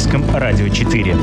Латвийском радио 4.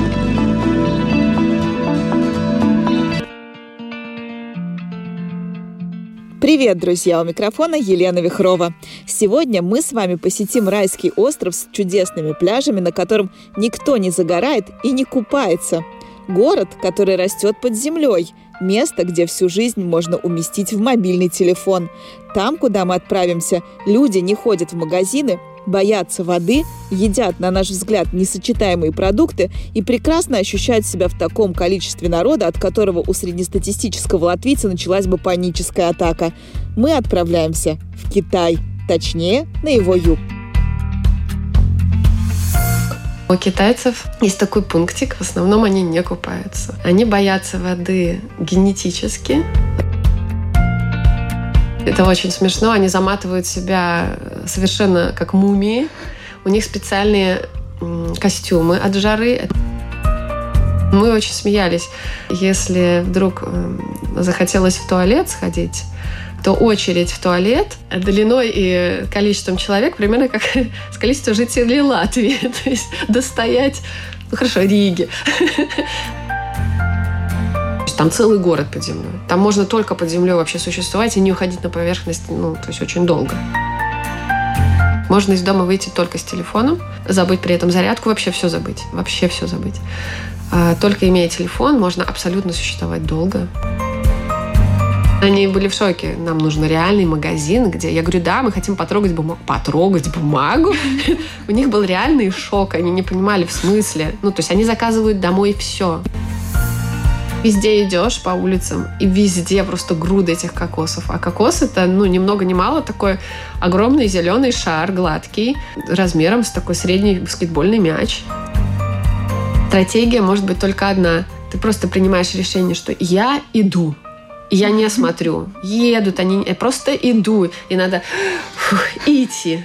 Привет, друзья! У микрофона Елена Вихрова. Сегодня мы с вами посетим райский остров с чудесными пляжами, на котором никто не загорает и не купается. Город, который растет под землей. Место, где всю жизнь можно уместить в мобильный телефон. Там, куда мы отправимся, люди не ходят в магазины, боятся воды, едят, на наш взгляд, несочетаемые продукты и прекрасно ощущают себя в таком количестве народа, от которого у среднестатистического латвийца началась бы паническая атака. Мы отправляемся в Китай, точнее, на его юг. У китайцев есть такой пунктик, в основном они не купаются. Они боятся воды генетически. Это очень смешно. Они заматывают себя совершенно как мумии. У них специальные костюмы от жары. Мы очень смеялись. Если вдруг захотелось в туалет сходить, то очередь в туалет длиной и количеством человек примерно как с количеством жителей Латвии. То есть достоять, ну хорошо, Риги. Там целый город под землей. Там можно только под землей вообще существовать и не уходить на поверхность, ну, то есть очень долго. Можно из дома выйти только с телефоном, забыть при этом зарядку, вообще все забыть. Вообще все забыть. А только имея телефон, можно абсолютно существовать долго. Они были в шоке. Нам нужен реальный магазин, где я говорю, да, мы хотим потрогать бумагу. Потрогать бумагу? У них был реальный шок. Они не понимали в смысле. Ну, то есть они заказывают домой все. Везде идешь по улицам, и везде просто груда этих кокосов. А кокос это, ну, ни много ни мало, такой огромный зеленый шар, гладкий, размером с такой средний баскетбольный мяч. Стратегия может быть только одна. Ты просто принимаешь решение, что я иду, я не смотрю. Едут они, я просто иду. И надо фух, идти.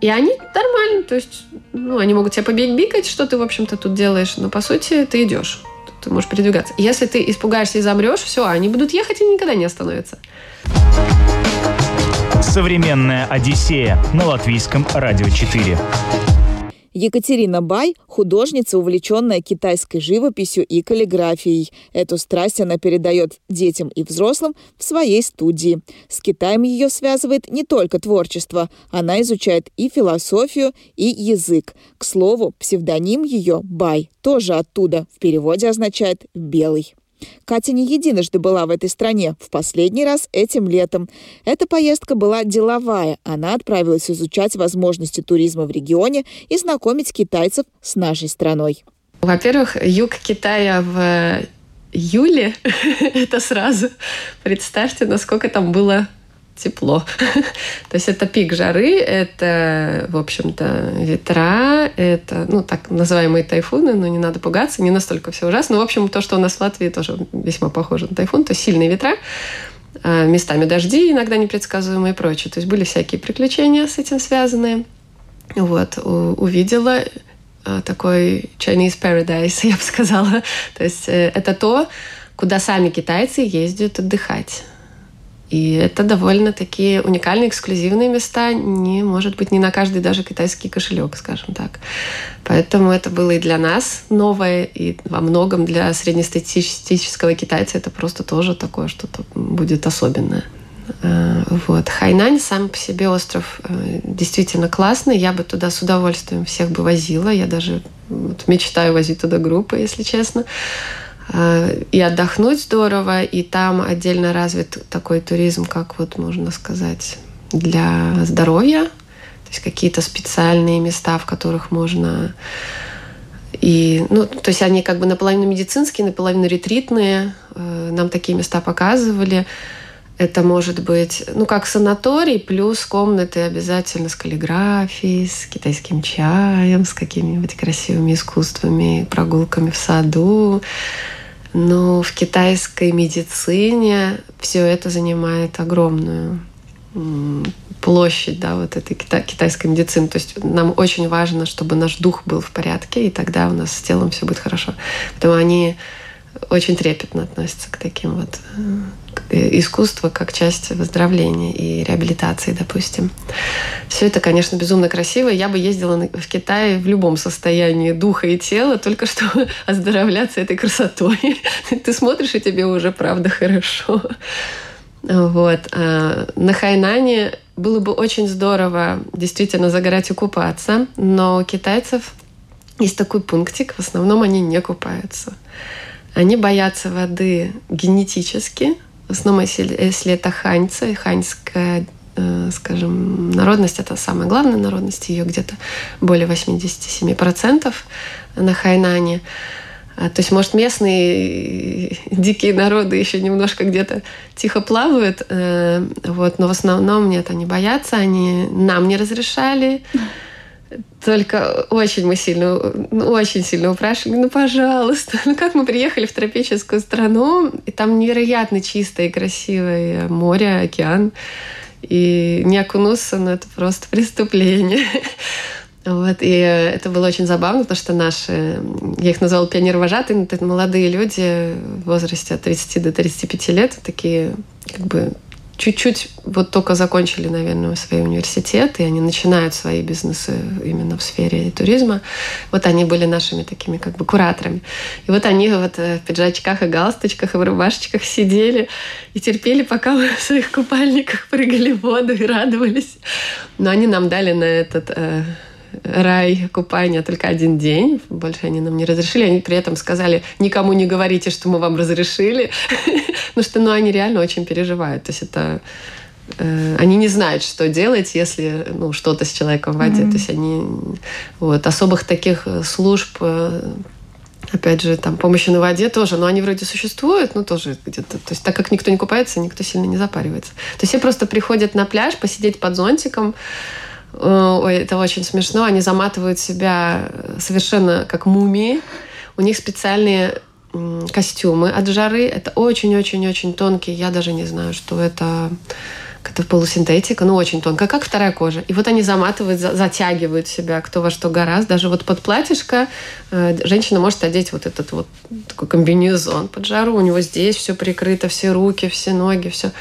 И они нормально, то есть, ну, они могут тебя побить-бикать, что ты, в общем-то, тут делаешь, но, по сути, ты идешь ты можешь передвигаться. Если ты испугаешься и замрешь, все, они будут ехать и никогда не остановятся. Современная Одиссея на латвийском радио 4. Екатерина Бай – художница, увлеченная китайской живописью и каллиграфией. Эту страсть она передает детям и взрослым в своей студии. С Китаем ее связывает не только творчество. Она изучает и философию, и язык. К слову, псевдоним ее – Бай – тоже оттуда. В переводе означает «белый». Катя не единожды была в этой стране, в последний раз этим летом. Эта поездка была деловая. Она отправилась изучать возможности туризма в регионе и знакомить китайцев с нашей страной. Во-первых, юг Китая в июле, это сразу, представьте, насколько там было тепло. То есть это пик жары, это, в общем-то, ветра, это, ну, так называемые тайфуны, но не надо пугаться, не настолько все ужасно. В общем, то, что у нас в Латвии тоже весьма похоже на тайфун, то есть сильные ветра, а, местами дожди, иногда непредсказуемые и прочее. То есть были всякие приключения с этим связанные. Вот, увидела а, такой Chinese Paradise, я бы сказала. То есть э, это то, куда сами китайцы ездят отдыхать. И это довольно такие уникальные, эксклюзивные места. Не может быть не на каждый даже китайский кошелек, скажем так. Поэтому это было и для нас новое, и во многом для среднестатистического китайца это просто тоже такое что-то будет особенное. Э, вот. Хайнань сам по себе остров э, действительно классный. Я бы туда с удовольствием всех бы возила. Я даже вот, мечтаю возить туда группы, если честно и отдохнуть здорово, и там отдельно развит такой туризм, как вот можно сказать, для здоровья, то есть какие-то специальные места, в которых можно и, ну, то есть они как бы наполовину медицинские, наполовину ретритные. Э, нам такие места показывали. Это может быть, ну, как санаторий, плюс комнаты обязательно с каллиграфией, с китайским чаем, с какими-нибудь красивыми искусствами, прогулками в саду. Но в китайской медицине все это занимает огромную площадь, да, вот этой китайской медицины. То есть нам очень важно, чтобы наш дух был в порядке, и тогда у нас с телом все будет хорошо. Поэтому они очень трепетно относятся к таким вот э, искусству как часть выздоровления и реабилитации, допустим. Все это, конечно, безумно красиво. Я бы ездила в Китай в любом состоянии духа и тела, только чтобы оздоровляться этой красотой. Ты смотришь, и тебе уже правда хорошо. Вот. А на Хайнане было бы очень здорово действительно загорать и купаться, но у китайцев есть такой пунктик, в основном они не купаются. Они боятся воды генетически, в основном если, если это ханьцы, ханьская э, скажем, народность, это самая главная народность, ее где-то более 87% на Хайнане. А, то есть, может, местные дикие народы еще немножко где-то тихо плавают, э, вот, но в основном нет, они боятся, они нам не разрешали. Только очень мы сильно, очень сильно упрашивали, ну, пожалуйста. Ну, как мы приехали в тропическую страну, и там невероятно чистое и красивое море, океан. И не окунуться, ну, это просто преступление. Вот, и это было очень забавно, потому что наши, я их назвала пионер-вожатые, это молодые люди в возрасте от 30 до 35 лет, такие как бы чуть-чуть вот только закончили, наверное, свои университеты, и они начинают свои бизнесы именно в сфере туризма. Вот они были нашими такими как бы кураторами. И вот они вот э, в пиджачках и галстучках и в рубашечках сидели и терпели, пока мы в своих купальниках прыгали в воду и радовались. Но они нам дали на этот э, рай купания только один день. Больше они нам не разрешили. Они при этом сказали, никому не говорите, что мы вам разрешили. Потому что ну, они реально очень переживают. То есть это э, они не знают, что делать, если ну, что-то с человеком в воде. Mm-hmm. То есть они вот, особых таких э, служб э, опять же, там, помощи на воде тоже, но они вроде существуют, но тоже где-то. То есть так как никто не купается, никто сильно не запаривается. То есть все просто приходят на пляж посидеть под зонтиком, ой, это очень смешно. Они заматывают себя совершенно как мумии. У них специальные костюмы от жары. Это очень-очень-очень тонкие. Я даже не знаю, что это это полусинтетика, ну, очень тонкая, как вторая кожа. И вот они заматывают, затягивают себя кто во что гораздо. Даже вот под платьишко э, женщина может одеть вот этот вот такой комбинезон под жару. У него здесь все прикрыто, все руки, все ноги, все.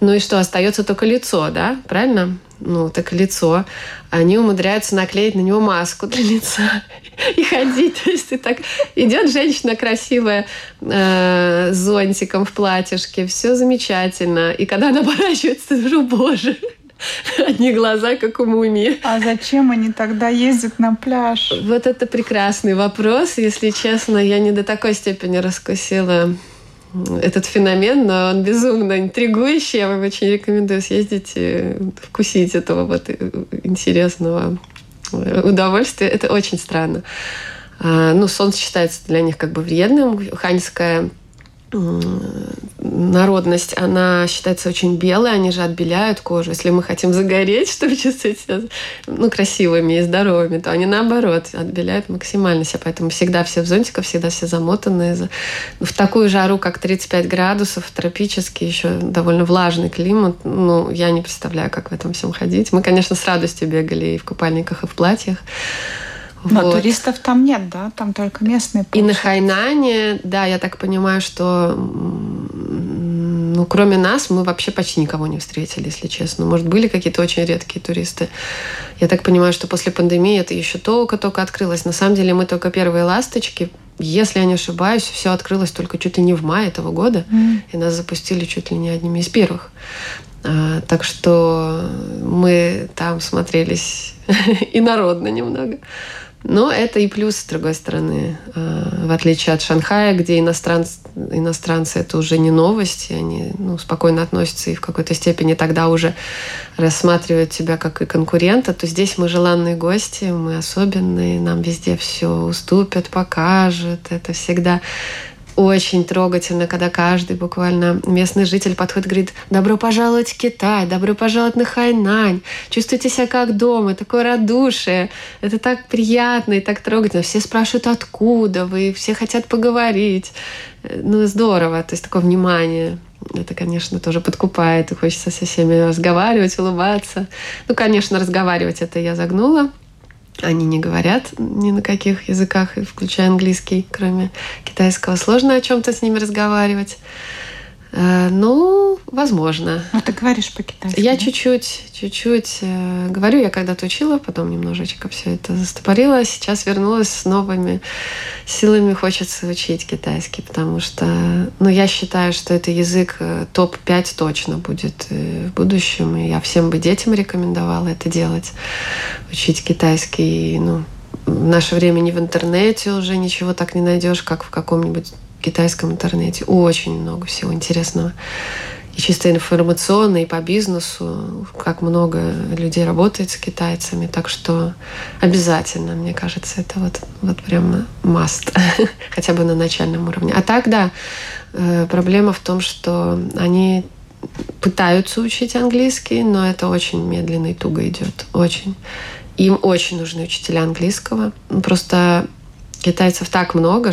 Ну и что, остается только лицо, да? Правильно? ну, так лицо, они умудряются наклеить на него маску для лица и ходить. То есть ты так идет женщина красивая э, с зонтиком в платьишке, все замечательно. И когда она оборачивается, ты боже, одни глаза, как у мумии. А зачем они тогда ездят на пляж? Вот это прекрасный вопрос. Если честно, я не до такой степени раскусила этот феномен, но он безумно интригующий. Я вам очень рекомендую съездить и вкусить этого вот интересного удовольствия. Это очень странно. А, ну, солнце считается для них как бы вредным. Ханьская народность, она считается очень белой, они же отбеляют кожу. Если мы хотим загореть, чтобы чувствовать себя ну, красивыми и здоровыми, то они наоборот отбеляют максимально себя. Поэтому всегда все в зонтиках, всегда все замотанные. В такую жару, как 35 градусов, тропический, еще довольно влажный климат, ну, я не представляю, как в этом всем ходить. Мы, конечно, с радостью бегали и в купальниках, и в платьях. Но вот. туристов там нет, да? Там только местные. Получают. И на Хайнане, да, я так понимаю, что ну, кроме нас, мы вообще почти никого не встретили, если честно. Может, были какие-то очень редкие туристы. Я так понимаю, что после пандемии это еще только-только открылось. На самом деле мы только первые ласточки. Если я не ошибаюсь, все открылось только чуть ли не в мае этого года. Mm. И нас запустили чуть ли не одними из первых. А, так что мы там смотрелись инородно немного. Но это и плюс, с другой стороны. А, в отличие от Шанхая, где иностранцы, иностранцы это уже не новость, они ну, спокойно относятся и в какой-то степени тогда уже рассматривают тебя как и конкурента, то здесь мы желанные гости, мы особенные, нам везде все уступят, покажут. Это всегда очень трогательно, когда каждый буквально местный житель подходит и говорит «Добро пожаловать в Китай! Добро пожаловать на Хайнань! Чувствуйте себя как дома! Такое радушие! Это так приятно и так трогательно! Все спрашивают, откуда вы? Все хотят поговорить!» Ну, здорово! То есть такое внимание. Это, конечно, тоже подкупает, и хочется со всеми разговаривать, улыбаться. Ну, конечно, разговаривать это я загнула. Они не говорят ни на каких языках, включая английский, кроме китайского. Сложно о чем-то с ними разговаривать. Э, ну, возможно. А ты говоришь по-китайски? Я чуть-чуть, чуть-чуть э, говорю. Я когда-то учила, потом немножечко все это застопорила. Сейчас вернулась с новыми силами. Хочется учить китайский, потому что, ну, я считаю, что это язык э, топ-5 точно будет в будущем. И я всем бы детям рекомендовала это делать. Учить китайский, ну, в наше время не в интернете уже ничего так не найдешь, как в каком-нибудь китайском интернете. Очень много всего интересного. И чисто информационно, и по бизнесу, как много людей работает с китайцами. Так что обязательно, мне кажется, это вот, вот прямо must. Хотя бы на начальном уровне. А так, да, э, проблема в том, что они пытаются учить английский, но это очень медленно и туго идет. Очень. Им очень нужны учителя английского. Просто китайцев так много.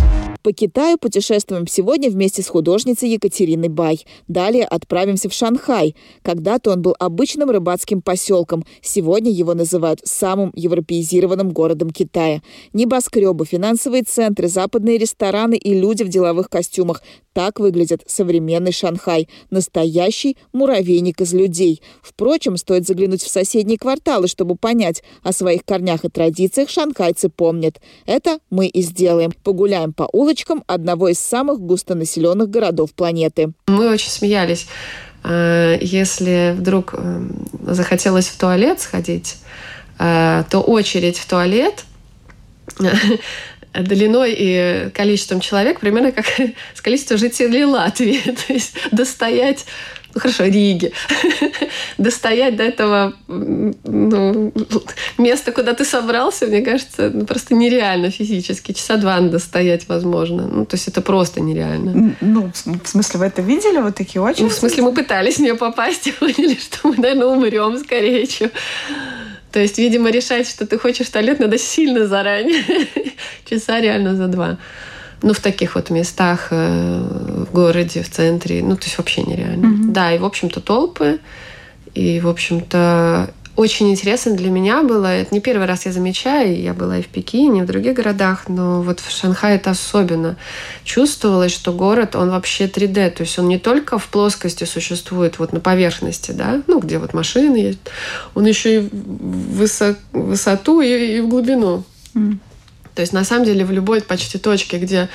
По Китаю путешествуем сегодня вместе с художницей Екатериной Бай. Далее отправимся в Шанхай. Когда-то он был обычным рыбацким поселком. Сегодня его называют самым европеизированным городом Китая. Небоскребы, финансовые центры, западные рестораны и люди в деловых костюмах. Так выглядит современный Шанхай. Настоящий муравейник из людей. Впрочем, стоит заглянуть в соседние кварталы, чтобы понять, о своих корнях и традициях шанхайцы помнят. Это мы и сделаем. Погуляем по улицам улочкам одного из самых густонаселенных городов планеты. Мы очень смеялись. Э, если вдруг э, захотелось в туалет сходить, э, то очередь в туалет длиной и количеством человек примерно как с количеством жителей Латвии. То есть достоять ну хорошо, Риги, достоять до этого ну, места, куда ты собрался, мне кажется, ну, просто нереально физически. Часа два надо стоять, возможно. Ну, то есть это просто нереально. Ну, в смысле, вы это видели? Вот такие очень? Ну, в смысле, мы пытались в нее попасть и поняли, что мы, наверное, умрем скорее, чем... То есть, видимо, решать, что ты хочешь туалет, надо сильно заранее. Часа реально за два ну, в таких вот местах э, в городе, в центре, ну, то есть вообще нереально. Mm-hmm. Да, и, в общем-то, толпы, и, в общем-то, очень интересно для меня было, это не первый раз я замечаю, я была и в Пекине, и в других городах, но вот в Шанхае это особенно чувствовалось, что город, он вообще 3D, то есть он не только в плоскости существует, вот на поверхности, да, ну, где вот машины есть, он еще и в высоту и, и в глубину. Mm. То есть, на самом деле, в любой почти точке, где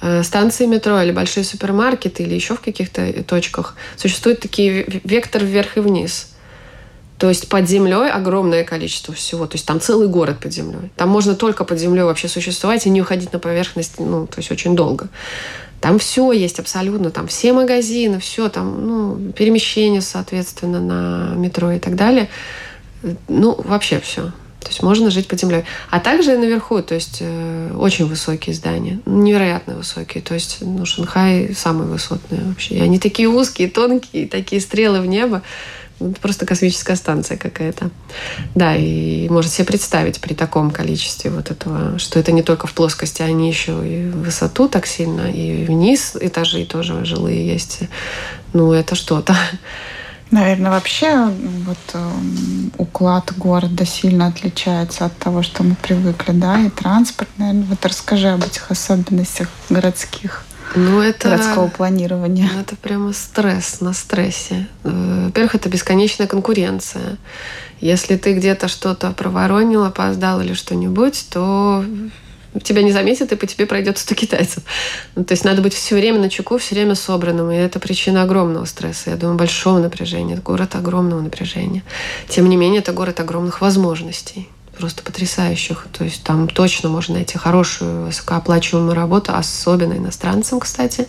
э, станции метро или большие супермаркеты или еще в каких-то точках существуют такие вектор вверх и вниз. То есть под землей огромное количество всего. То есть там целый город под землей. Там можно только под землей вообще существовать и не уходить на поверхность, ну, то есть очень долго. Там все есть абсолютно, там все магазины, все там, ну, перемещение, соответственно, на метро и так далее. Ну, вообще все. То есть можно жить под землей. А также и наверху, то есть э, очень высокие здания, невероятно высокие. То есть ну, Шанхай самый высотный вообще. И они такие узкие, тонкие, такие стрелы в небо. Ну, просто космическая станция какая-то. Да, и может себе представить при таком количестве вот этого, что это не только в плоскости, они еще и в высоту так сильно, и вниз этажи тоже жилые есть. Ну, это что-то. Наверное, вообще вот э, уклад города сильно отличается от того, что мы привыкли, да, и транспорт, наверное. Вот расскажи об этих особенностях городских. Ну, это, городского планирования. Ну, это прямо стресс на стрессе. Э, во-первых, это бесконечная конкуренция. Если ты где-то что-то проворонил, опоздал или что-нибудь, то тебя не заметят, и по тебе пройдет 100 китайцев. Ну, то есть надо быть все время на чеку, все время собранным. И это причина огромного стресса, я думаю, большого напряжения. Это город огромного напряжения. Тем не менее, это город огромных возможностей просто потрясающих. То есть там точно можно найти хорошую, высокооплачиваемую работу, особенно иностранцам, кстати.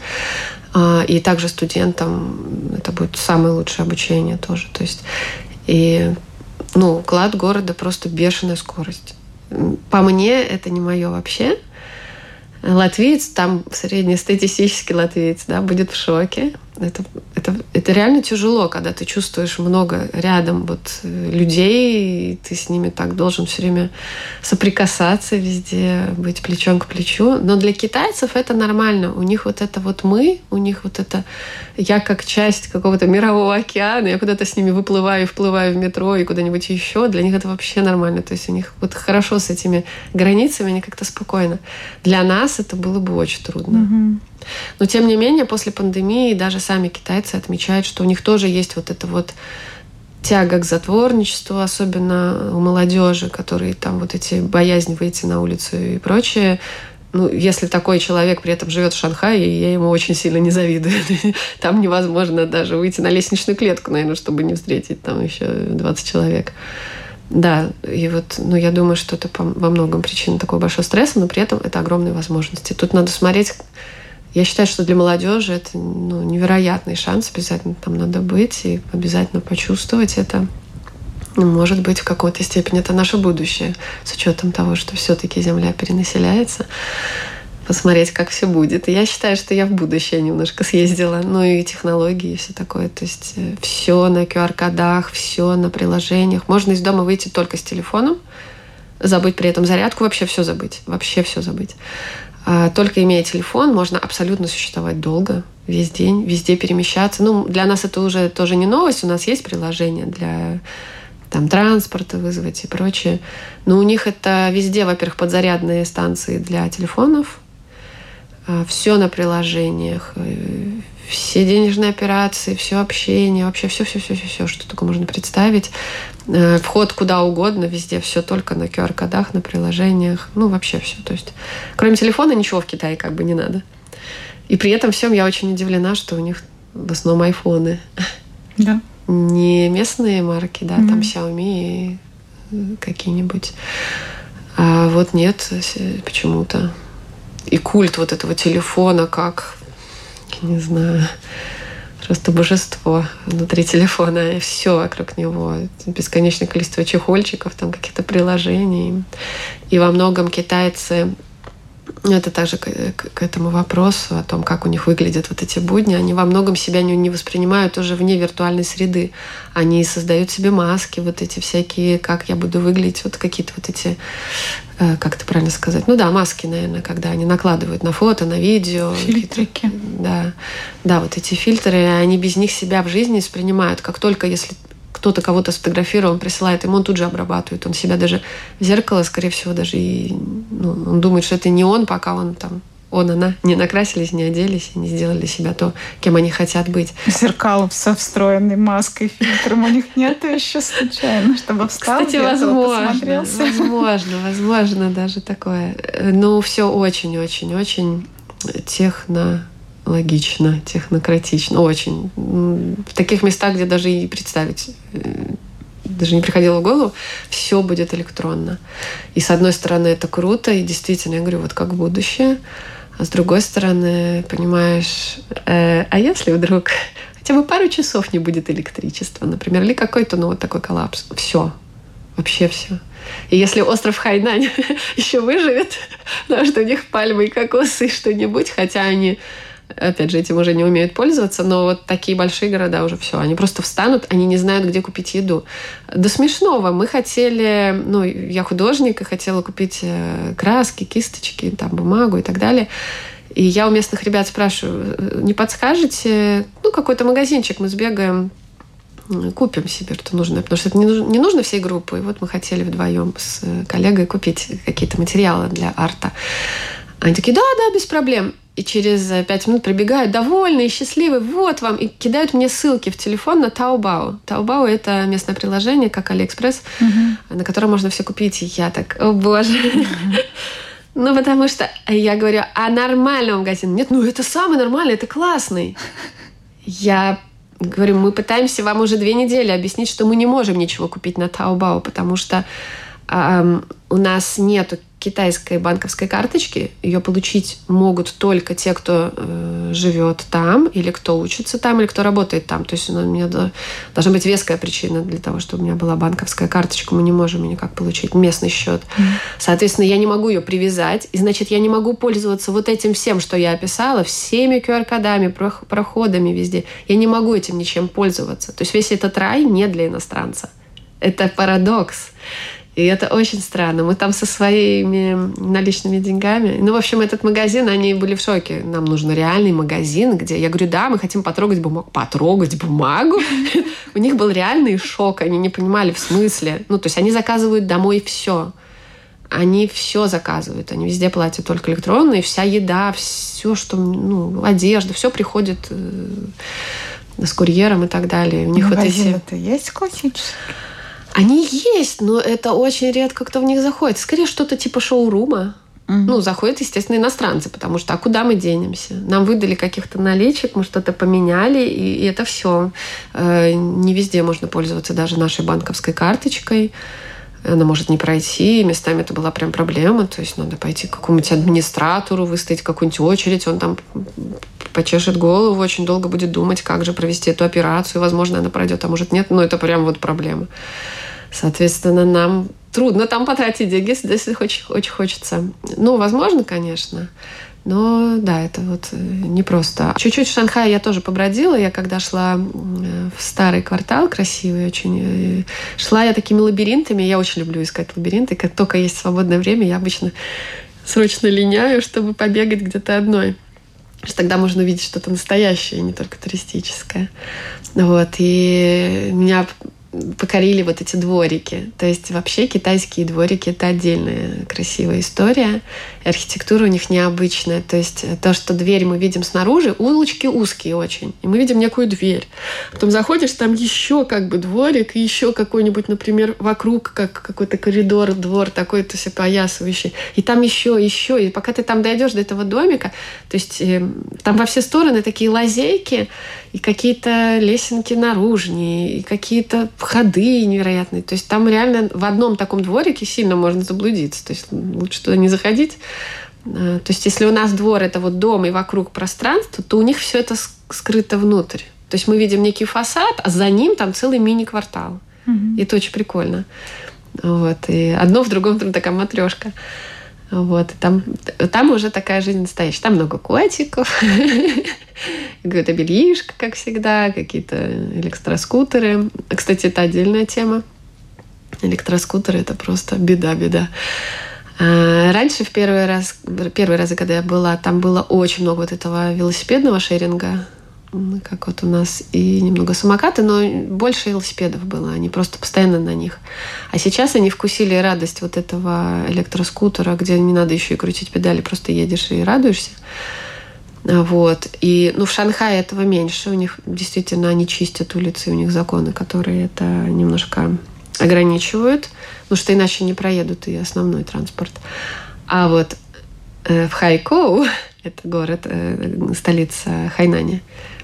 А, и также студентам это будет самое лучшее обучение тоже. То есть и ну, уклад города просто бешеная скорость по мне, это не мое вообще. Латвиец, там среднестатистический латвиец, да, будет в шоке. Это, это, это реально тяжело, когда ты чувствуешь много рядом вот э, людей, и ты с ними так должен все время соприкасаться везде, быть плечом к плечу. Но для китайцев это нормально. У них вот это вот мы, у них вот это я как часть какого-то мирового океана, я куда-то с ними выплываю, вплываю в метро и куда-нибудь еще. Для них это вообще нормально. То есть у них вот хорошо с этими границами, они как-то спокойно. Для нас это было бы очень трудно. Mm-hmm. Но тем не менее, после пандемии даже сами китайцы отмечают, что у них тоже есть вот это вот тяга к затворничеству, особенно у молодежи, которые там вот эти боязнь выйти на улицу и прочее. Ну, если такой человек при этом живет в Шанхае, я ему очень сильно не завидую. Там невозможно даже выйти на лестничную клетку, наверное, чтобы не встретить там еще 20 человек. Да, и вот, ну, я думаю, что это во многом причина такого большого стресса, но при этом это огромные возможности. Тут надо смотреть, я считаю, что для молодежи это ну, невероятный шанс, обязательно там надо быть и обязательно почувствовать это. Может быть, в какой-то степени это наше будущее, с учетом того, что все-таки Земля перенаселяется. Посмотреть, как все будет. И я считаю, что я в будущее немножко съездила. Ну и технологии и все такое. То есть э, все на QR-кодах, все на приложениях. Можно из дома выйти только с телефоном, забыть при этом зарядку, вообще все забыть. Вообще все забыть. А, только имея телефон, можно абсолютно существовать долго, весь день, везде перемещаться. Ну, для нас это уже тоже не новость. У нас есть приложение для там транспорта вызвать и прочее. Но у них это везде, во-первых, подзарядные станции для телефонов, а, все на приложениях, э, все денежные операции, все общение, вообще все, все, все, все, все, что только можно представить. Э, вход куда угодно, везде все только на QR-кодах, на приложениях, ну вообще все. То есть, кроме телефона ничего в Китае как бы не надо. И при этом всем я очень удивлена, что у них в основном айфоны. Да. Не местные марки, да, mm-hmm. там Xiaomi и э, какие-нибудь. А вот нет почему-то. И культ вот этого телефона как, не знаю, просто божество внутри телефона, и все вокруг него. Бесконечное количество чехольчиков, там каких-то приложений. И во многом китайцы это также к, к этому вопросу о том, как у них выглядят вот эти будни. Они во многом себя не, не воспринимают уже вне виртуальной среды. Они создают себе маски, вот эти всякие, как я буду выглядеть, вот какие-то вот эти, э, как это правильно сказать, ну да, маски, наверное, когда они накладывают на фото, на видео. Фильтрики. Да, да, вот эти фильтры, они без них себя в жизни воспринимают. Как только если кто-то кого-то сфотографировал, он присылает ему, он тут же обрабатывает. Он себя даже в зеркало, скорее всего, даже и ну, он думает, что это не он, пока он там он, она не накрасились, не оделись и не сделали себя то, кем они хотят быть. Зеркал со встроенной маской, фильтром у них нет еще случайно, чтобы встал Кстати, возможно, возможно, возможно даже такое. Ну, все очень-очень-очень техно логично, технократично, очень. В таких местах, где даже и представить э, даже не приходило в голову, все будет электронно. И с одной стороны это круто, и действительно, я говорю, вот как будущее. А с другой стороны, понимаешь, э, а если вдруг хотя бы пару часов не будет электричества, например, или какой-то, ну, вот такой коллапс, все, вообще все. И если остров Хайнань еще выживет, потому что у них пальмы и кокосы и что-нибудь, хотя они опять же, этим уже не умеют пользоваться, но вот такие большие города уже все. Они просто встанут, они не знают, где купить еду. До смешного. Мы хотели, ну, я художник и хотела купить э, краски, кисточки, там, бумагу и так далее. И я у местных ребят спрашиваю, «Э, не подскажете, ну, какой-то магазинчик мы сбегаем, купим себе, что нужно, потому что это не нужно, не нужно всей группы. И вот мы хотели вдвоем с э, коллегой купить какие-то материалы для арта. Они такие, да, да, без проблем и через э, пять минут прибегают довольные, счастливые, вот вам, и кидают мне ссылки в телефон на Taobao. Taobao — это местное приложение, как Алиэкспресс, угу. на котором можно все купить. И я так, о боже. Угу. Ну, потому что я говорю, а нормального магазина? Нет, ну это самый нормальный, это классный. Я говорю, мы пытаемся вам уже две недели объяснить, что мы не можем ничего купить на Taobao, потому что эм, у нас нету китайской банковской карточки. Ее получить могут только те, кто э, живет там, или кто учится там, или кто работает там. То есть у меня должна быть веская причина для того, чтобы у меня была банковская карточка. Мы не можем никак получить местный счет. Соответственно, я не могу ее привязать. И значит, я не могу пользоваться вот этим всем, что я описала, всеми QR-кодами, проходами везде. Я не могу этим ничем пользоваться. То есть весь этот рай не для иностранца. Это парадокс. И это очень странно. Мы там со своими наличными деньгами. Ну, в общем, этот магазин, они были в шоке. Нам нужен реальный магазин, где... Я говорю, да, мы хотим потрогать бумагу. Потрогать бумагу? У них был реальный шок. Они не понимали в смысле. Ну, то есть они заказывают домой все. Они все заказывают. Они везде платят только электронно. И вся еда, все, что... Ну, одежда, все приходит э, с курьером и так далее. У них вот эти... это есть классический? Они есть, но это очень редко кто в них заходит. Скорее что-то типа шоурума. Угу. Ну, заходят, естественно, иностранцы, потому что а куда мы денемся? Нам выдали каких-то наличек, мы что-то поменяли, и, и это все. Э, не везде можно пользоваться даже нашей банковской карточкой. Она может не пройти, местами это была прям проблема. То есть надо пойти к какому-нибудь администратору, выстоять какую-нибудь очередь, он там почешет голову, очень долго будет думать, как же провести эту операцию. Возможно, она пройдет, а может нет. Но это прям вот проблема. Соответственно, нам трудно там потратить деньги, если очень, очень хочется. Ну, возможно, конечно. Но да, это вот э, непросто. Чуть-чуть в Шанхае я тоже побродила. Я когда шла в старый квартал, красивый очень, э, шла я такими лабиринтами. Я очень люблю искать лабиринты. Как только есть свободное время, я обычно срочно линяю, чтобы побегать где-то одной. Что тогда можно увидеть что-то настоящее, не только туристическое. Вот. И меня покорили вот эти дворики. То есть вообще китайские дворики — это отдельная красивая история. Архитектура у них необычная. То есть то, что дверь мы видим снаружи, улочки узкие очень. И мы видим некую дверь. Потом заходишь, там еще как бы дворик, и еще какой-нибудь, например, вокруг как какой-то коридор, двор такой, то есть опоясывающий. И там еще, еще. И пока ты там дойдешь до этого домика, то есть э, там во все стороны такие лазейки, и какие-то лесенки наружнее, и какие-то входы невероятные. То есть там реально в одном таком дворике сильно можно заблудиться. То есть лучше туда не заходить. А, то есть если у нас двор это вот дом и вокруг пространство, то у них все это скрыто внутрь. То есть мы видим некий фасад, а за ним там целый мини-квартал. Угу. И это очень прикольно. Вот. И одно в другом там такая матрешка. Вот. И там, там уже такая жизнь настоящая. Там много котиков, какое-то бельишко, как всегда, какие-то электроскутеры. Кстати, это отдельная тема. Электроскутеры – это просто беда-беда. А, раньше, в первый раз, первый раз, когда я была, там было очень много вот этого велосипедного шеринга, как вот у нас, и немного самокаты, но больше велосипедов было, они просто постоянно на них. А сейчас они вкусили радость вот этого электроскутера, где не надо еще и крутить педали, просто едешь и радуешься. Вот. И, ну, в Шанхае этого меньше. У них действительно они чистят улицы, у них законы, которые это немножко ограничивают, потому что иначе не проедут и основной транспорт. А вот э, в Хайкоу, это город, э, столица Хайнани,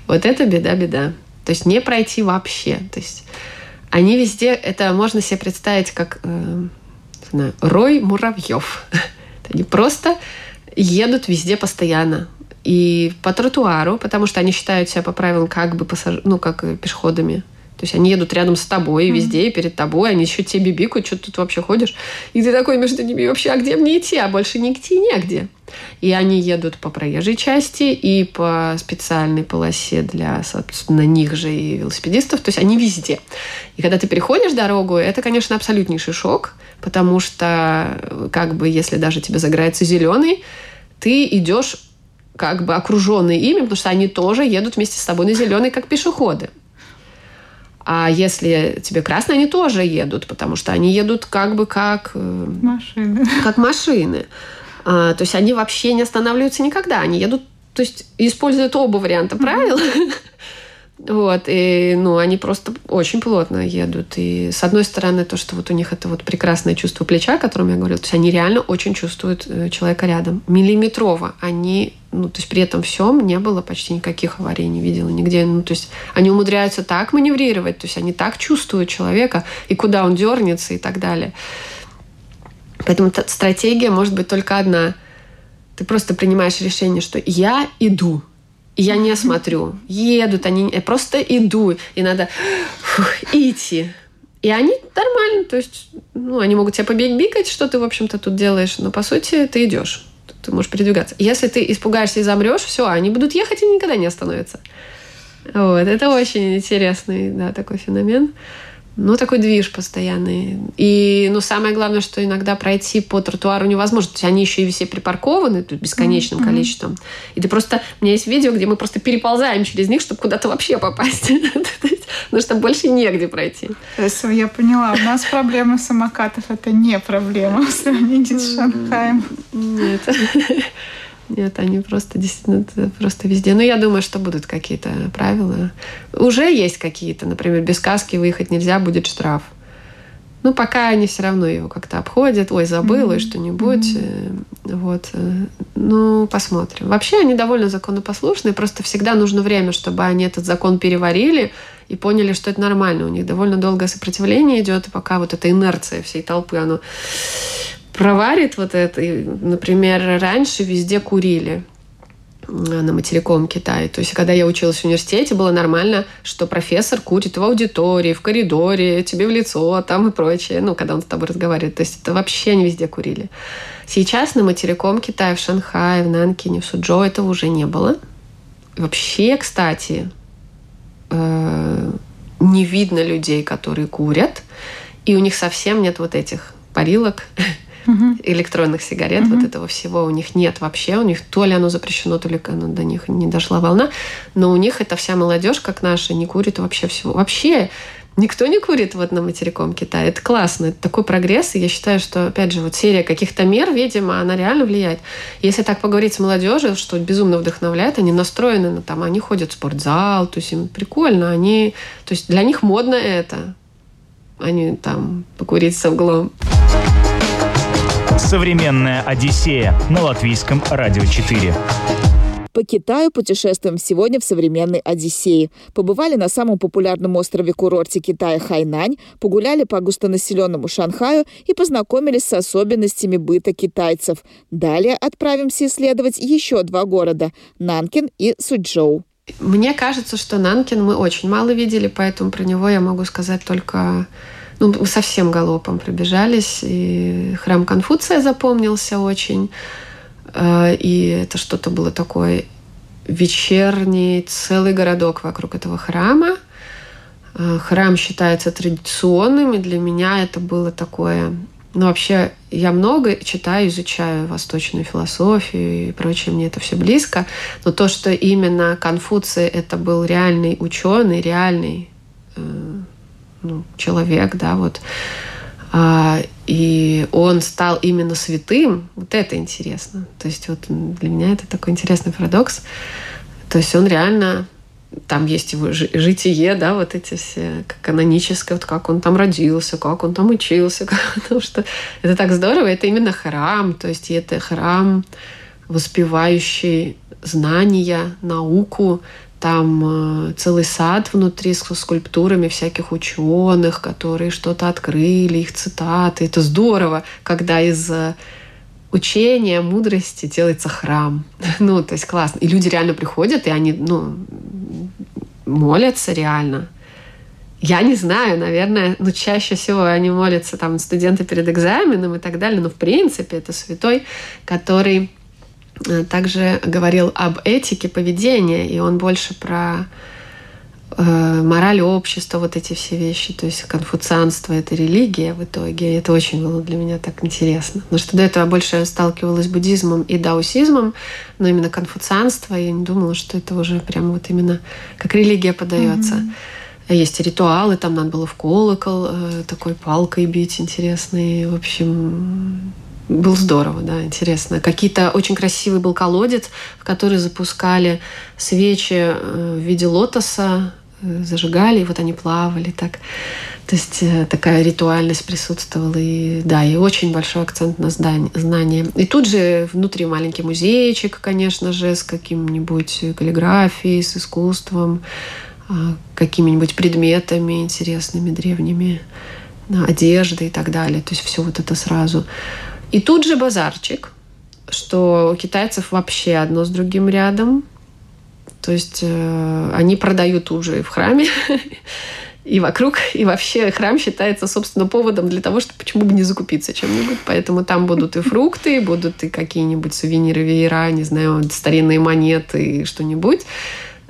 вот это беда-беда. То есть не пройти вообще. То есть они везде, это можно себе представить как э, знаю, рой муравьев. Они просто едут везде постоянно. И по тротуару, потому что они считают себя по правилам как бы пассаж... ну, как пешеходами. То есть они едут рядом с тобой, mm-hmm. везде, и перед тобой, они еще тебе бибикают, что ты тут вообще ходишь. И ты такой между ними вообще, а где мне идти? А больше идти негде. И они едут по проезжей части и по специальной полосе для, собственно, них же и велосипедистов. То есть они везде. И когда ты переходишь дорогу, это, конечно, абсолютнейший шок, потому что, как бы, если даже тебе загорается зеленый, ты идешь как бы окруженный ими, потому что они тоже едут вместе с тобой на зеленый, как пешеходы. А если тебе красные, они тоже едут, потому что они едут как бы как э, машины. Как машины. А, то есть они вообще не останавливаются никогда. Они едут, то есть используют оба варианта правил. Mm-hmm. Вот, и, ну, они просто очень плотно едут. И, с одной стороны, то, что вот у них это вот прекрасное чувство плеча, о котором я говорила, то есть они реально очень чувствуют э, человека рядом. Миллиметрово. Они, ну, то есть при этом всем не было почти никаких аварий, не видела нигде. Ну, то есть они умудряются так маневрировать, то есть они так чувствуют человека, и куда он дернется и так далее. Поэтому стратегия может быть только одна. Ты просто принимаешь решение, что я иду, я не смотрю. Едут они, я просто иду. И надо фух, идти. И они нормально, то есть, ну, они могут тебя побегать, что ты, в общем-то, тут делаешь, но, по сути, ты идешь, ты можешь передвигаться. Если ты испугаешься и замрешь, все, они будут ехать и никогда не остановятся. Вот, это очень интересный, да, такой феномен ну, такой движ постоянный. И, ну, самое главное, что иногда пройти по тротуару невозможно. То есть они еще и все припаркованы тут бесконечным mm-hmm. количеством. И ты просто... У меня есть видео, где мы просто переползаем через них, чтобы куда-то вообще попасть. Потому что больше негде пройти. Я поняла, у нас проблема самокатов — это не проблема в сравнении с Шанхаем. Нет. Нет, они просто действительно просто везде. Но я думаю, что будут какие-то правила. Уже есть какие-то. Например, без каски выехать нельзя, будет штраф. Ну, пока они все равно его как-то обходят. Ой, забыла mm-hmm. что-нибудь. Mm-hmm. Вот. Э, ну, посмотрим. Вообще они довольно законопослушные. Просто всегда нужно время, чтобы они этот закон переварили и поняли, что это нормально. У них довольно долгое сопротивление идет, и пока вот эта инерция всей толпы, оно проварит вот это. Например, раньше везде курили на материком Китае. То есть, когда я училась в университете, было нормально, что профессор курит в аудитории, в коридоре, тебе в лицо, там и прочее. Ну, когда он с тобой разговаривает. То есть, это вообще не везде курили. Сейчас на материком Китая, в Шанхае, в Нанкине, в Суджо этого уже не было. Вообще, кстати, э, не видно людей, которые курят, и у них совсем нет вот этих парилок, угу. электронных сигарет, угу. вот этого всего у них нет вообще. У них то ли оно запрещено, то ли оно до них не дошла волна. Но у них эта вся молодежь, как наша, не курит вообще всего. Вообще Никто не курит вот на материком Китая. Это классно, это такой прогресс. И я считаю, что, опять же, вот серия каких-то мер, видимо, она реально влияет. Если так поговорить с молодежью, что безумно вдохновляет, они настроены на там, они ходят в спортзал, то есть им прикольно, они, то есть для них модно это. Они там покурить с углом. Современная Одиссея на латвийском радио 4. По Китаю путешествуем сегодня в современной Одиссее. Побывали на самом популярном острове-курорте Китая Хайнань, погуляли по густонаселенному Шанхаю и познакомились с особенностями быта китайцев. Далее отправимся исследовать еще два города – Нанкин и Суджоу. Мне кажется, что Нанкин мы очень мало видели, поэтому про него я могу сказать только ну, совсем галопом пробежались. И храм Конфуция запомнился очень. Э, и это что-то было такое вечерний целый городок вокруг этого храма. Э, храм считается традиционным, и для меня это было такое... Ну, вообще, я много читаю, изучаю восточную философию и прочее, мне это все близко. Но то, что именно Конфуций это был реальный ученый, реальный э, ну, человек, да, вот. А, и он стал именно святым, вот это интересно. То есть вот для меня это такой интересный парадокс. То есть он реально там есть его житие, да, вот эти все каноническое, вот как он там родился, как он там учился, потому что это так здорово, это именно храм, то есть это храм, воспевающий знания, науку, там э, целый сад внутри с скульптурами всяких ученых, которые что-то открыли, их цитаты. Это здорово, когда из э, учения, мудрости делается храм. ну, то есть классно. И люди реально приходят, и они, ну, молятся реально. Я не знаю, наверное, но ну, чаще всего они молятся, там, студенты перед экзаменом и так далее, но в принципе это святой, который также говорил об этике поведения, и он больше про э, мораль общества, вот эти все вещи. То есть конфуцианство — это религия в итоге. И это очень было для меня так интересно. Потому что до этого я больше сталкивалась с буддизмом и даосизмом, но именно конфуцианство, я не думала, что это уже прямо вот именно как религия подается. Mm-hmm. Есть ритуалы, там надо было в колокол э, такой палкой бить интересный. В общем, был здорово, да, интересно. Какие-то очень красивый был колодец, в который запускали свечи э, в виде лотоса, э, зажигали, и вот они плавали так. То есть э, такая ритуальность присутствовала. И да, и очень большой акцент на знание. И тут же внутри маленький музейчик, конечно же, с каким-нибудь каллиграфией, с искусством, какими-нибудь предметами интересными, древними, одеждой и так далее. То есть все вот это сразу. И тут же базарчик, что у китайцев вообще одно с другим рядом. То есть э, они продают уже в храме и вокруг, и вообще храм считается, собственно, поводом для того, чтобы почему бы не закупиться чем-нибудь. Поэтому там будут и фрукты, будут и какие-нибудь сувениры, веера, не знаю, старинные монеты, что-нибудь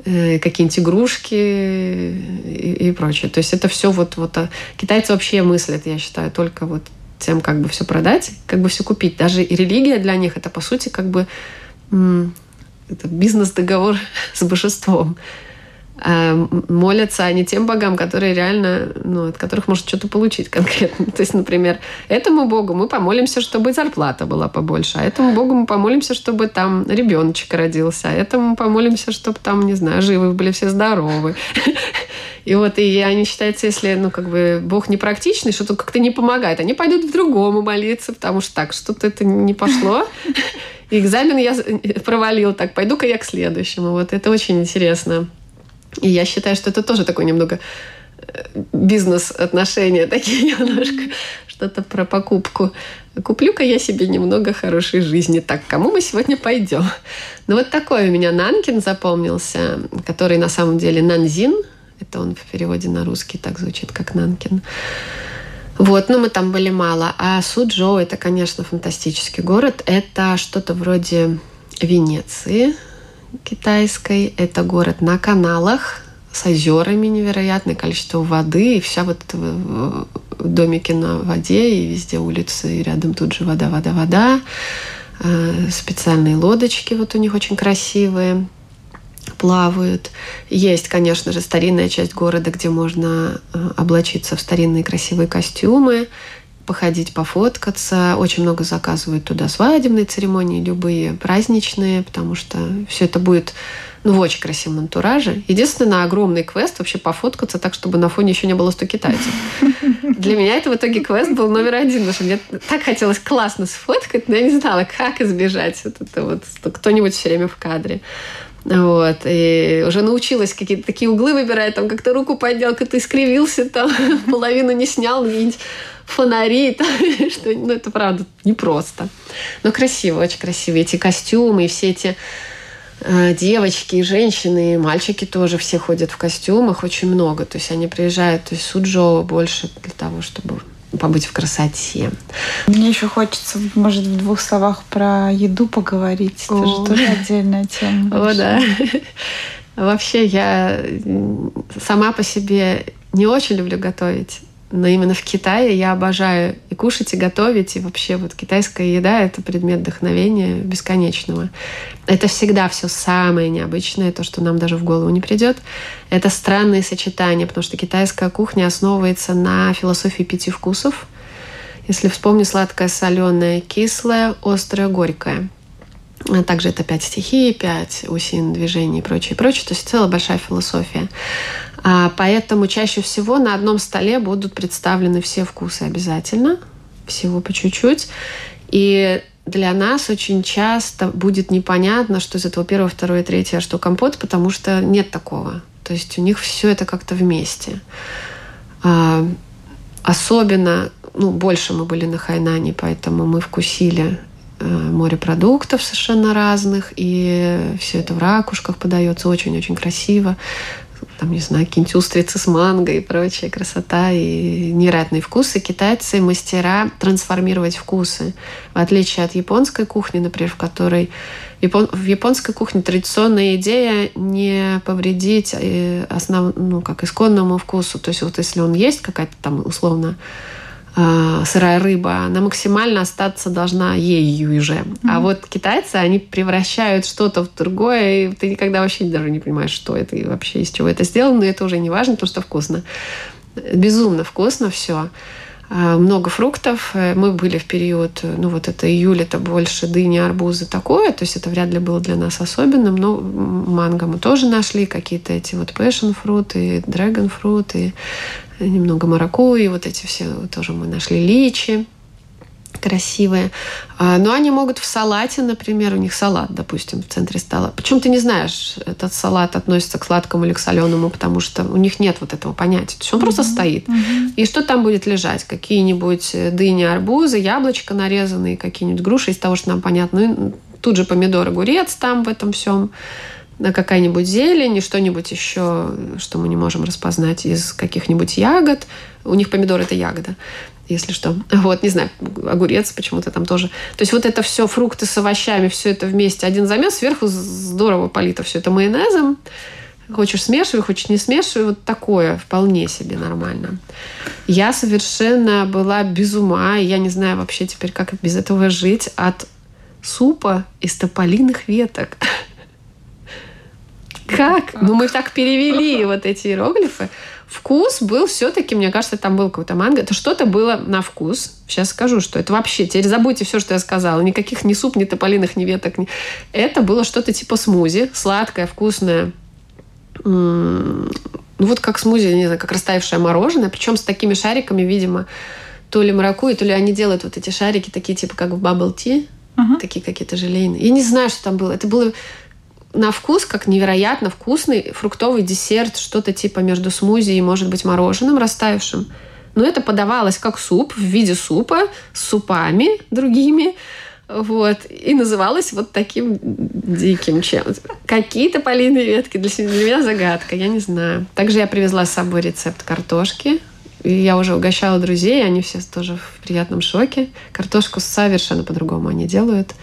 э, какие-нибудь игрушки и, и прочее. То есть это все вот, вот... А, китайцы вообще мыслят, я считаю, только вот тем, как бы все продать, как бы все купить. Даже и религия для них это, по сути, как бы бизнес-договор с божеством. А молятся они тем богам, которые реально, ну, от которых может что-то получить конкретно. То есть, например, этому богу мы помолимся, чтобы зарплата была побольше, а этому богу мы помолимся, чтобы там ребеночек родился, а этому помолимся, чтобы там, не знаю, живы были все здоровы. И вот и они считаются, если, ну, как бы Бог непрактичный, что-то как-то не помогает, они пойдут к другому молиться, потому что так, что-то это не пошло. Экзамен я провалил, так, пойду-ка я к следующему. Вот это очень интересно. И я считаю, что это тоже такой немного э, бизнес-отношения такие немножко, что-то про покупку. Куплю-ка я себе немного хорошей жизни. Так, кому мы сегодня пойдем? Ну вот такой у меня Нанкин запомнился, который на самом деле Нанзин. Это он в переводе на русский так звучит, как Нанкин. Вот, но мы там были мало. А Суджоу – это, конечно, фантастический город. Это что-то вроде Венеции китайской. Это город на каналах с озерами невероятное количество воды, и вся вот домики на воде, и везде улицы, и рядом тут же вода, вода, вода. Э, специальные лодочки вот у них очень красивые плавают. Есть, конечно же, старинная часть города, где можно э, облачиться в старинные красивые костюмы, походить, пофоткаться. Очень много заказывают туда свадебные церемонии, любые праздничные, потому что все это будет ну, в очень красивом антураже. Единственное, огромный квест вообще пофоткаться так, чтобы на фоне еще не было 100 китайцев. Для меня это в итоге квест был номер один, потому что мне так хотелось классно сфоткать, но я не знала, как избежать вот это вот, кто-нибудь все время в кадре. Вот. И уже научилась какие-то такие углы выбирать, там как-то руку поднял, как-то искривился, там половину не снял, видеть фонари, там, что, ну, это правда непросто. Но красиво, очень красиво. Эти костюмы и все эти э, девочки и женщины, и мальчики тоже все ходят в костюмах, очень много. То есть они приезжают, есть Суджоу больше для того, чтобы побыть в красоте. Мне еще хочется, может, в двух словах про еду поговорить. Это О. же тоже отдельная тема. О, да. Вообще я сама по себе не очень люблю готовить. Но именно в Китае я обожаю и кушать, и готовить, и вообще вот китайская еда — это предмет вдохновения бесконечного. Это всегда все самое необычное, то, что нам даже в голову не придет. Это странные сочетания, потому что китайская кухня основывается на философии пяти вкусов. Если вспомнить сладкое, соленое, кислое, острое, горькое. А также это пять стихий, пять усин движений и прочее, прочее. То есть целая большая философия. А, поэтому чаще всего на одном столе будут представлены все вкусы обязательно, всего по чуть-чуть. И для нас очень часто будет непонятно, что из этого первого, второе, третье, а что компот, потому что нет такого. То есть у них все это как-то вместе. А, особенно, ну, больше мы были на Хайнане, поэтому мы вкусили э, морепродуктов совершенно разных, и все это в ракушках подается очень-очень красиво там, не знаю, какие-нибудь устрицы с манго и прочая красота и невероятные вкусы. Китайцы мастера трансформировать вкусы. В отличие от японской кухни, например, в которой в японской кухне традиционная идея не повредить э, основ, ну, как исконному вкусу. То есть вот если он есть какая-то там условно э, сырая рыба, она максимально остаться должна ею уже. Mm-hmm. А вот китайцы, они превращают что-то в другое, и ты никогда вообще даже не понимаешь, что это и вообще из чего это сделано, но это уже не важно, потому что вкусно. Безумно вкусно все а, много фруктов. Мы были в период, ну вот это июль, это больше дыни, арбузы, такое. То есть это вряд ли было для нас особенным. Но манго мы тоже нашли, какие-то эти вот passion fruit и dragon fruit и немного маракуйи, вот эти все тоже мы нашли личи. красивые. А, но они могут в салате, например, у них салат, допустим, в центре стола. Причем ты не знаешь, этот салат относится к сладкому или к соленому, потому что у них нет вот этого понятия. То есть он mm-hmm. просто стоит. Mm-hmm. И что там будет лежать? Какие-нибудь дыни, арбузы, яблочко нарезанные, какие-нибудь груши из того, что нам понятно. Ну, тут же помидор, огурец там в этом всем какая-нибудь зелень и что-нибудь еще, что мы не можем распознать из каких-нибудь ягод. У них помидор – это ягода если что. Вот, не знаю, огурец почему-то там тоже. То есть вот это все, фрукты с овощами, все это вместе, один замес, сверху здорово полито все это майонезом. Хочешь смешивай, хочешь не смешивай. Вот такое вполне себе нормально. Я совершенно была без ума, я не знаю вообще теперь, как без этого жить, от супа из тополиных веток. Как? Ну, мы так перевели вот эти иероглифы. Вкус был все-таки, мне кажется, там был какой-то манго. Это что-то было на вкус. Сейчас скажу, что это вообще... Теперь забудьте все, что я сказала. Никаких ни суп, ни тополиных, ни веток. Ни... Это было что-то типа смузи. Сладкое, вкусное. Ну, вот как смузи, не знаю, как растаявшее мороженое. Причем с такими шариками, видимо, то ли маракуйя, то ли они делают вот эти шарики такие, типа как в bubble tea. Uh-huh. Такие какие-то желейные. Я не знаю, что там было. Это было на вкус как невероятно вкусный фруктовый десерт, что-то типа между смузи и, может быть, мороженым растаявшим. Но это подавалось как суп в виде супа с супами другими. Вот. И называлось вот таким диким чем-то. Какие-то полиные ветки для, для меня загадка, я не знаю. Также я привезла с собой рецепт картошки. И я уже угощала друзей, они все тоже в приятном шоке. Картошку совершенно по-другому они делают.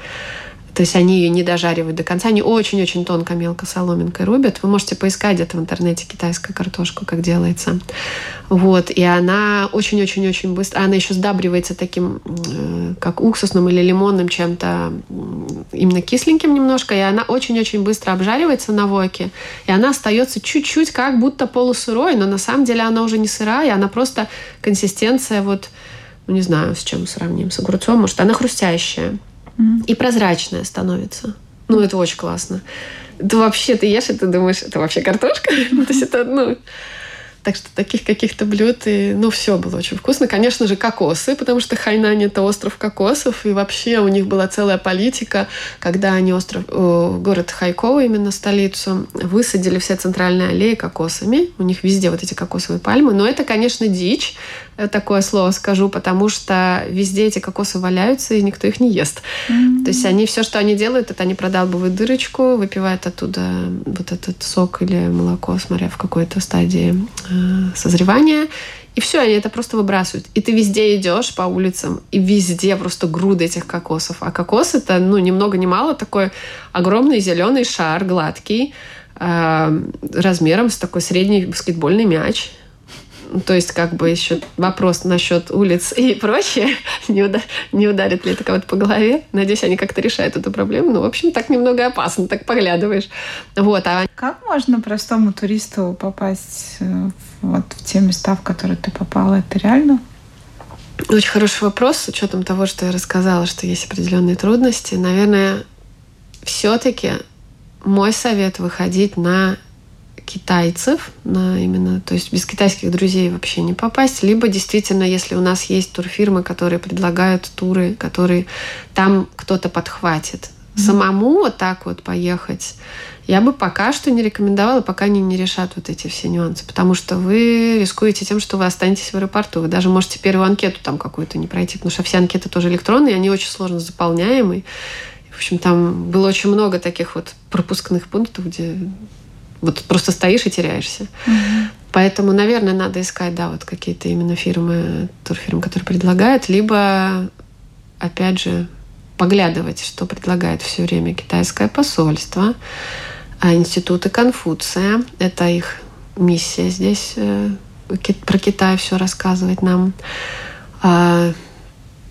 То есть они ее не дожаривают до конца. Они очень-очень тонко, мелко соломинкой рубят. Вы можете поискать где-то в интернете китайскую картошку, как делается. Вот. И она очень-очень-очень быстро... Она еще сдабривается таким, э, как уксусным или лимонным чем-то, именно кисленьким немножко. И она очень-очень быстро обжаривается на воке. И она остается чуть-чуть как будто полусырой, но на самом деле она уже не сырая. Она просто консистенция вот... Ну, не знаю, с чем сравним. С огурцом. Может, она хрустящая и прозрачная становится. Ну, это очень классно. Ты вообще, ты ешь, и ты думаешь, это вообще картошка? То есть это, ну, так что таких каких-то блюд, и, ну, все было очень вкусно. Конечно же, кокосы, потому что Хайнань – это остров кокосов, и вообще у них была целая политика, когда они остров, город Хайкова, именно столицу, высадили все центральные аллеи кокосами. У них везде вот эти кокосовые пальмы. Но это, конечно, дичь, такое слово скажу, потому что везде эти кокосы валяются, и никто их не ест. Mm-hmm. То есть они все, что они делают, это они продалбывают дырочку, выпивают оттуда вот этот сок или молоко, смотря в какой-то стадии э, созревания. И все, они это просто выбрасывают. И ты везде идешь по улицам, и везде просто груды этих кокосов. А кокос это, ну, ни много ни мало, такой огромный зеленый шар, гладкий, э, размером с такой средний баскетбольный мяч. То есть, как бы еще вопрос насчет улиц и прочее, не, уда не ударит ли это кого-то по голове. Надеюсь, они как-то решают эту проблему. Ну, в общем, так немного опасно, так поглядываешь. Вот, а... Как можно простому туристу попасть э, вот в те места, в которые ты попала? Это реально? Очень хороший вопрос, с учетом того, что я рассказала, что есть определенные трудности. Наверное, все-таки мой совет выходить на китайцев, на именно, то есть без китайских друзей вообще не попасть, либо действительно, если у нас есть турфирмы, которые предлагают туры, которые там кто-то подхватит. Mm-hmm. Самому вот так вот поехать я бы пока что не рекомендовала, пока они не решат вот эти все нюансы, потому что вы рискуете тем, что вы останетесь в аэропорту. Вы даже можете первую анкету там какую-то не пройти, потому что все анкеты тоже электронные, они очень сложно заполняемые. В общем, там было очень много таких вот пропускных пунктов, где вот просто стоишь и теряешься. Mm-hmm. Поэтому, наверное, надо искать, да, вот какие-то именно фирмы, турфирмы, которые предлагают, либо, опять же, поглядывать, что предлагает все время китайское посольство, а институты Конфуция. Это их миссия здесь э, про Китай все рассказывать нам.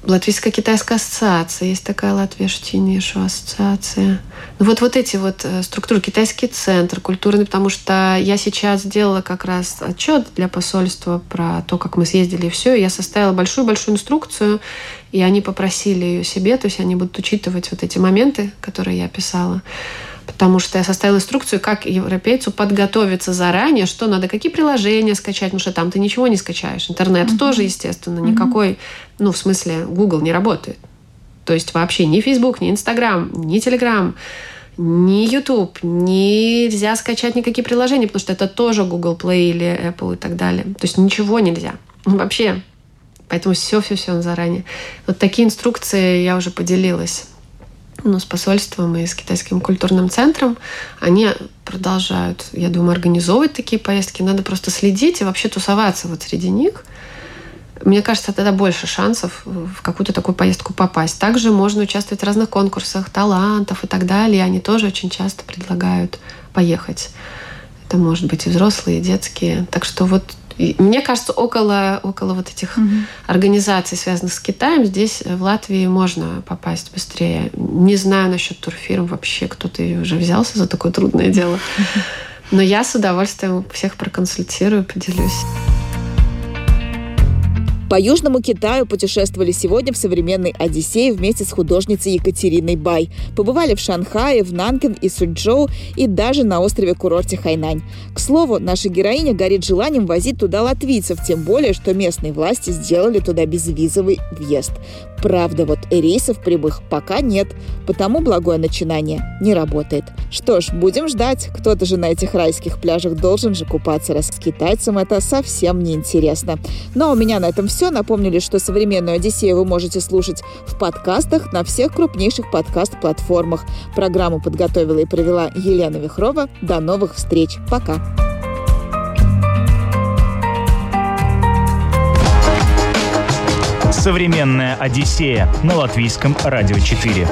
Латвийско-китайская ассоциация, есть такая Латвия Штинишу ассоциация. Ну вот, вот эти вот э, структуры, китайский центр культурный, потому что я сейчас сделала как раз отчет для посольства про то, как мы съездили и все. Я составила большую-большую инструкцию, и они попросили ее себе, то есть они будут учитывать вот эти моменты, которые я писала. Потому что я составила инструкцию, как европейцу подготовиться заранее, что надо, какие приложения скачать, потому что там ты ничего не скачаешь. Интернет uh-huh. тоже, естественно, никакой, ну, в смысле, Google не работает. То есть вообще ни Facebook, ни Instagram, ни Telegram, ни YouTube, нельзя скачать никакие приложения, потому что это тоже Google Play или Apple и так далее. То есть ничего нельзя. Вообще. Поэтому все-все-все заранее. Вот такие инструкции я уже поделилась ну, с посольством и с китайским культурным центром. Они продолжают, я думаю, организовывать такие поездки. Надо просто следить и вообще тусоваться вот среди них. Мне кажется, тогда больше шансов в какую-то такую поездку попасть. Также можно участвовать в разных конкурсах, талантов и так далее. Они тоже очень часто предлагают поехать. Это может быть и взрослые, и детские. Так что вот и мне кажется, около, около вот этих угу. организаций, связанных с Китаем, здесь э, в Латвии можно попасть быстрее. Не знаю насчет турфирм вообще, кто-то уже взялся за такое трудное дело. Но я с удовольствием всех проконсультирую, поделюсь. По Южному Китаю путешествовали сегодня в современной Одиссее вместе с художницей Екатериной Бай. Побывали в Шанхае, в Нанкин и Суджоу и даже на острове-курорте Хайнань. К слову, наша героиня горит желанием возить туда латвийцев, тем более, что местные власти сделали туда безвизовый въезд. Правда, вот рейсов прямых пока нет, потому благое начинание не работает. Что ж, будем ждать. Кто-то же на этих райских пляжах должен же купаться, раз китайцам это совсем не интересно. Но у меня на этом все. Напомнили, что современную Одиссею вы можете слушать в подкастах на всех крупнейших подкаст-платформах. Программу подготовила и провела Елена Вихрова. До новых встреч. Пока. Современная Одиссея на латвийском радио 4.